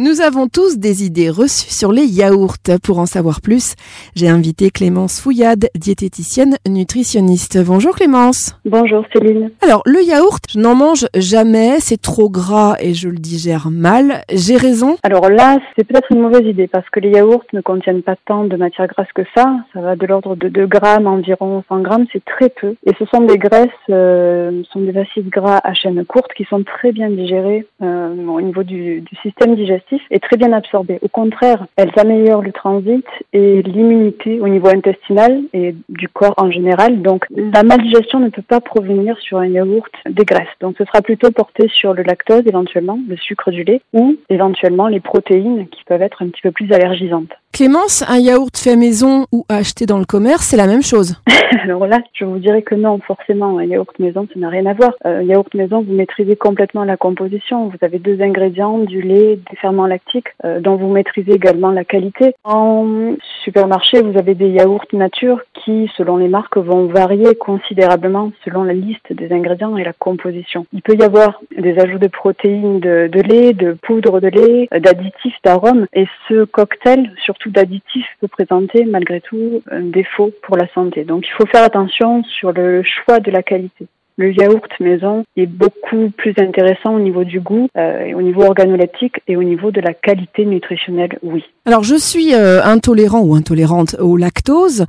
Nous avons tous des idées reçues sur les yaourts. Pour en savoir plus, j'ai invité Clémence Fouillade, diététicienne nutritionniste. Bonjour Clémence. Bonjour Céline. Alors, le yaourt, je n'en mange jamais, c'est trop gras et je le digère mal. J'ai raison Alors là, c'est peut-être une mauvaise idée parce que les yaourts ne contiennent pas tant de matière grasse que ça. Ça va de l'ordre de 2 grammes, environ 100 grammes, c'est très peu. Et ce sont des graisses, euh, sont des acides gras à chaîne courte qui sont très bien digérés euh, au niveau du, du système digestif est très bien absorbée. Au contraire, elles améliorent le transit et l'immunité au niveau intestinal et du corps en général. Donc la maldigestion ne peut pas provenir sur un yaourt des graisses. Donc ce sera plutôt porté sur le lactose éventuellement, le sucre du lait ou éventuellement les protéines qui peuvent être un petit peu plus allergisantes. Clémence, un yaourt fait maison ou acheté dans le commerce, c'est la même chose Alors là, je vous dirais que non, forcément, un yaourt maison, ça n'a rien à voir. Un yaourt maison, vous maîtrisez complètement la composition. Vous avez deux ingrédients, du lait, des ferments lactiques, euh, dont vous maîtrisez également la qualité. En supermarché, vous avez des yaourts nature qui, selon les marques, vont varier considérablement selon la liste des ingrédients et la composition. Il peut y avoir des ajouts de protéines de, de lait, de poudre de lait, d'additifs, d'arômes, et ce cocktail, surtout d'additifs, peut présenter malgré tout un défaut pour la santé. Donc il faut faire attention sur le choix de la qualité le yaourt maison est beaucoup plus intéressant au niveau du goût, euh, au niveau organoleptique et au niveau de la qualité nutritionnelle, oui. Alors je suis euh, intolérant ou intolérante au lactose.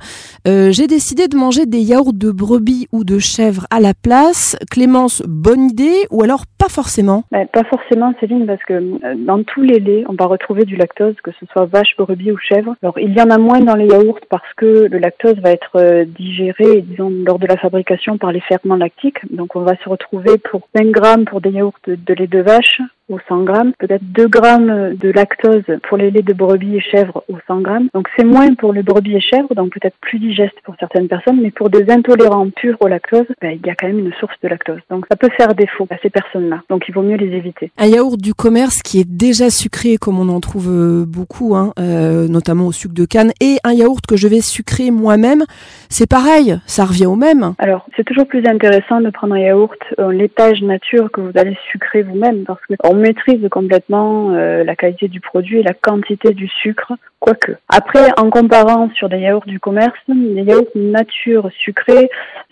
Euh, J'ai décidé de manger des yaourts de brebis ou de chèvre à la place. Clémence, bonne idée ou alors pas forcément? Ben, Pas forcément Céline parce que dans tous les laits on va retrouver du lactose, que ce soit vache, brebis ou chèvre. Alors il y en a moins dans les yaourts parce que le lactose va être digéré, disons, lors de la fabrication par les ferments lactiques. Donc on va se retrouver pour 5 grammes pour des yaourts de lait de vache ou 100 grammes, peut-être 2 grammes de lactose pour les laits de brebis et chèvres ou 100 grammes. Donc c'est moins pour les brebis et chèvres, donc peut-être plus digeste pour certaines personnes, mais pour des intolérants purs au lactose, ben, il y a quand même une source de lactose. Donc ça peut faire défaut à ces personnes-là. Donc il vaut mieux les éviter. Un yaourt du commerce qui est déjà sucré, comme on en trouve euh, beaucoup, hein, euh, notamment au sucre de canne, et un yaourt que je vais sucrer moi-même, c'est pareil, ça revient au même. Alors c'est toujours plus intéressant de prendre un yaourt en laitage nature que vous allez sucrer vous-même, parce que on maîtrise complètement euh, la qualité du produit et la quantité du sucre, quoique. Après, en comparant sur des yaourts du commerce, les yaourts nature sucrés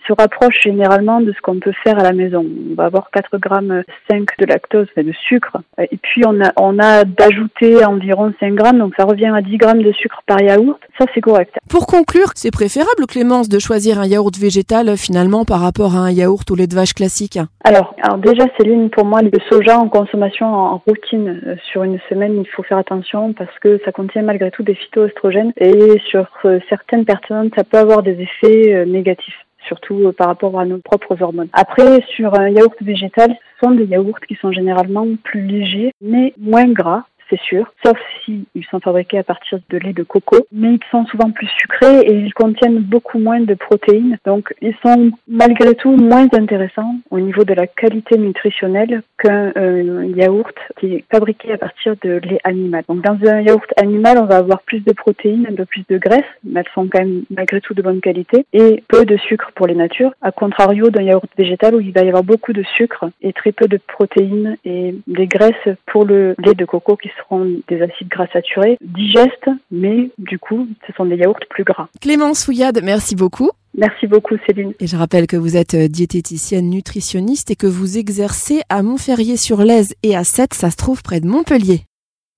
se rapprochent généralement de ce qu'on peut faire à la maison. On va avoir 4 grammes 5 de lactose, de sucre, et puis on a, on a d'ajouter environ 5 grammes, donc ça revient à 10 grammes de sucre par yaourt. Ça, c'est correct. Pour conclure, c'est préférable, Clémence, de choisir un yaourt végétal finalement par rapport à un yaourt au lait de vache classique alors, alors déjà, Céline, pour moi, le soja en consommation en routine euh, sur une semaine, il faut faire attention parce que ça contient malgré tout des phytoestrogènes et sur euh, certaines personnes, ça peut avoir des effets euh, négatifs surtout par rapport à nos propres hormones. Après, sur un yaourt végétal, ce sont des yaourts qui sont généralement plus légers, mais moins gras c'est sûr, sauf si ils sont fabriqués à partir de lait de coco, mais ils sont souvent plus sucrés et ils contiennent beaucoup moins de protéines. Donc ils sont malgré tout moins intéressants au niveau de la qualité nutritionnelle qu'un euh, yaourt qui est fabriqué à partir de lait animal. Donc dans un yaourt animal, on va avoir plus de protéines, un peu plus de graisse, mais elles sont quand même malgré tout de bonne qualité, et peu de sucre pour les natures, à contrario d'un yaourt végétal où il va y avoir beaucoup de sucre et très peu de protéines et des graisses pour le lait de coco qui seront des acides gras saturés, digestes, mais du coup, ce sont des yaourts plus gras. Clémence Fouillade, merci beaucoup. Merci beaucoup Céline. Et je rappelle que vous êtes euh, diététicienne nutritionniste et que vous exercez à Montferrier-sur-Lèze et à Sète, ça se trouve près de Montpellier.